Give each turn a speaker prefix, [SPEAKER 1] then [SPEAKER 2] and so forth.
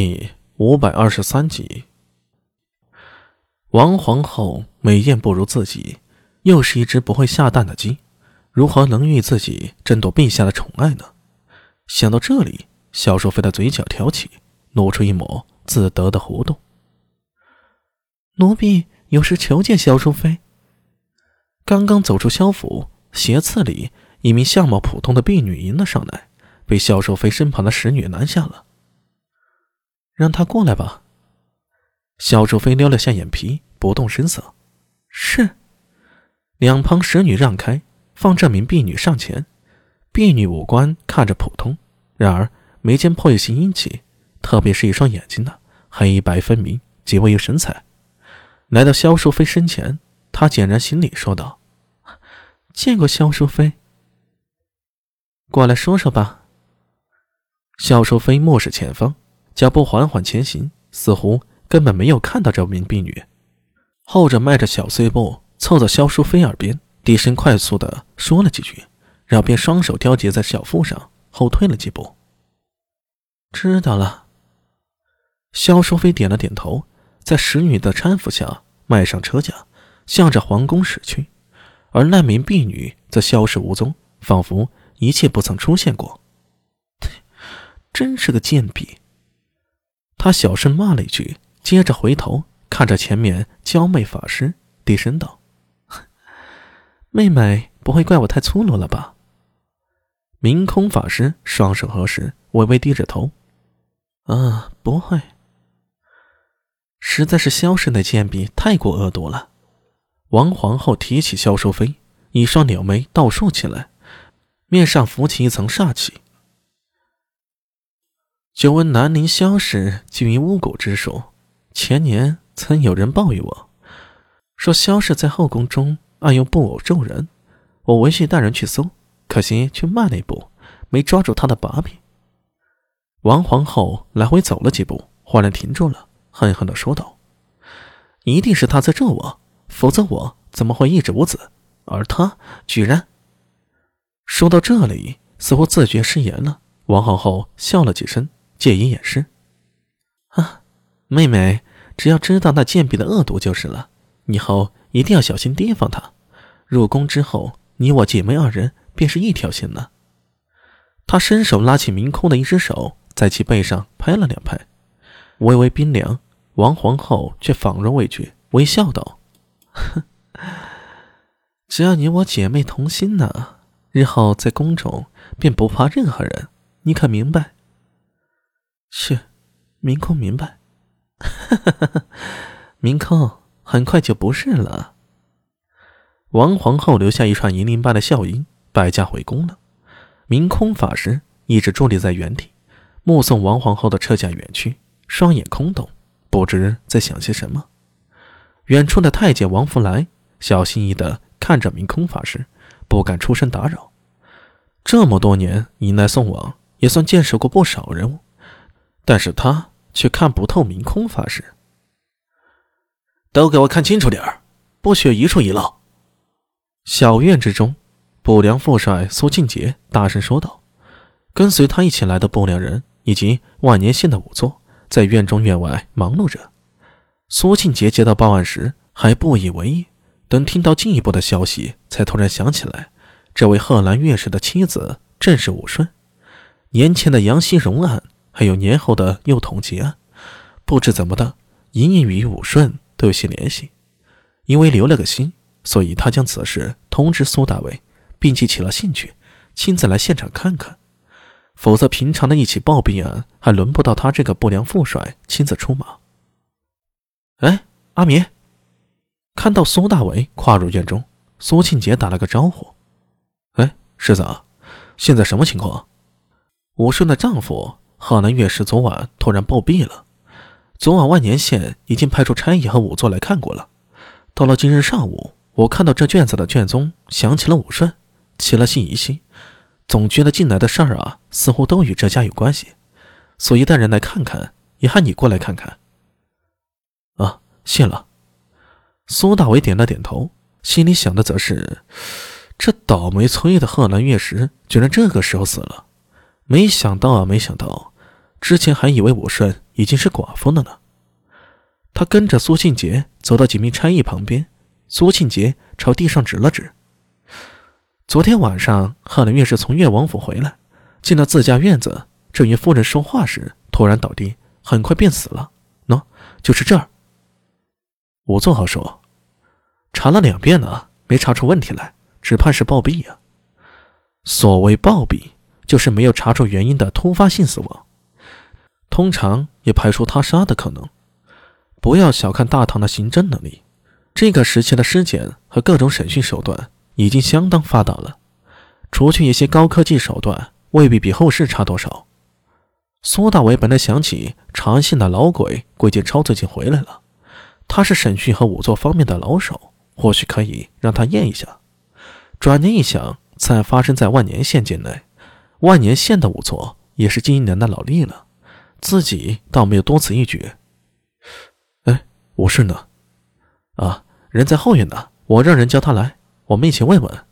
[SPEAKER 1] 第五百二十三集，王皇后美艳不如自己，又是一只不会下蛋的鸡，如何能与自己争夺陛下的宠爱呢？想到这里，萧淑妃的嘴角挑起，露出一抹自得的弧度。
[SPEAKER 2] 奴婢有事求见萧淑妃。
[SPEAKER 1] 刚刚走出萧府，斜刺里一名相貌普通的婢女迎了上来，被萧淑妃身旁的使女拦下了。
[SPEAKER 2] 让她过来吧。
[SPEAKER 1] 萧淑妃撩了下眼皮，不动声色。
[SPEAKER 2] 是。
[SPEAKER 1] 两旁蛇女让开，放这名婢女上前。婢女五官看着普通，然而眉间颇有些英气，特别是一双眼睛呢，黑白分明，极为有神采。来到萧淑妃身前，她简然行礼说道：“
[SPEAKER 2] 见过萧淑妃。
[SPEAKER 1] 过来说说吧。”萧淑妃目视前方。脚步缓缓前行，似乎根本没有看到这名婢女。后者迈着小碎步，凑到萧淑妃耳边，低声快速的说了几句，然后便双手交结在小腹上，后退了几步。
[SPEAKER 2] 知道了。
[SPEAKER 1] 萧淑妃点了点头，在使女的搀扶下，迈上车架，向着皇宫驶去。而那名婢女则消失无踪，仿佛一切不曾出现过。
[SPEAKER 2] 真是个贱婢！
[SPEAKER 1] 他小声骂了一句，接着回头看着前面娇媚法师，低声道：“
[SPEAKER 2] 妹妹不会怪我太粗鲁了吧？”
[SPEAKER 1] 明空法师双手合十，微微低着头：“
[SPEAKER 2] 啊，不会。实在是萧氏那贱婢太过恶毒了。”
[SPEAKER 1] 王皇后提起萧淑妃，一双柳眉倒竖起来，面上浮起一层煞气。久闻南宁萧氏基于巫蛊之术，前年曾有人报与我，说萧氏在后宫中暗用布偶咒人。我闻讯带人去搜，可惜却慢了一步，没抓住他的把柄。王皇后来回走了几步，忽然停住了，恨恨地说道：“一定是他在咒我，否则我怎么会一直无子？而他居然……”说到这里，似乎自觉失言了。王皇后笑了几声。借以掩饰。
[SPEAKER 2] 啊，妹妹，只要知道那贱婢的恶毒就是了。以后一定要小心提防她。入宫之后，你我姐妹二人便是一条心了。
[SPEAKER 1] 他伸手拉起明空的一只手，在其背上拍了两拍，微微冰凉。王皇后却仿若未觉，微笑道：“
[SPEAKER 2] 只要你我姐妹同心呢，日后在宫中便不怕任何人。你可明白？”
[SPEAKER 1] 是，明空明白。
[SPEAKER 2] 明空很快就不是了。
[SPEAKER 1] 王皇后留下一串银铃般的笑音，败驾回宫了。明空法师一直伫立在原地，目送王皇后的车驾远去，双眼空洞，不知在想些什么。远处的太监王福来小心翼翼地看着明空法师，不敢出声打扰。这么多年迎来送往，也算见识过不少人物。但是他却看不透明空法师。都给我看清楚点儿，不许一处遗漏。小院之中，不良副帅苏庆杰大声说道：“跟随他一起来的不良人以及万年县的仵作，在院中院外忙碌着。”苏庆杰接到报案时还不以为意，等听到进一步的消息，才突然想起来，这位贺兰月氏的妻子正是武顺。年前的杨希荣案。还有年后的幼童结案，不知怎么的，隐隐与武顺都有些联系。因为留了个心，所以他将此事通知苏大伟，并且起了兴趣，亲自来现场看看。否则，平常的一起暴毙案，还轮不到他这个不良副帅亲自出马。哎，阿明，看到苏大伟跨入院中，苏庆杰打了个招呼：“哎，世子，现在什么情况？武顺的丈夫？”贺南岳氏昨晚突然暴毙了。昨晚万年县已经派出差役和仵作来看过了。到了今日上午，我看到这卷子的卷宗，想起了武顺，起了些疑心，总觉得近来的事儿啊，似乎都与这家有关系，所以带人来看看，也喊你过来看看。啊，谢了。苏大伟点了点头，心里想的则是：这倒霉催的贺南月石，居然这个时候死了。没想到啊，没想到，之前还以为武顺已经是寡妇了呢。他跟着苏庆杰走到几名差役旁边，苏庆杰朝地上指了指。昨天晚上，贺兰院士从越王府回来，进了自家院子，正与夫人说话时，突然倒地，很快便死了。喏，就是这儿。仵作号说：“查了两遍了，没查出问题来，只怕是暴毙呀。所谓暴毙，就是没有查出原因的突发性死亡，通常也排除他杀的可能。”不要小看大唐的刑侦能力，这个时期的尸检和各种审讯手段已经相当发达了。除去一些高科技手段，未必比后世差多少。苏大伟本来想起长安县的老鬼桂建超最近回来了，他是审讯和仵作方面的老手，或许可以让他验一下。转念一想，在发生在万年县境内，万年县的仵作也是近一年的老吏了，自己倒没有多此一举。哎武士呢？啊，人在后院呢，我让人叫他来，我们一起问问。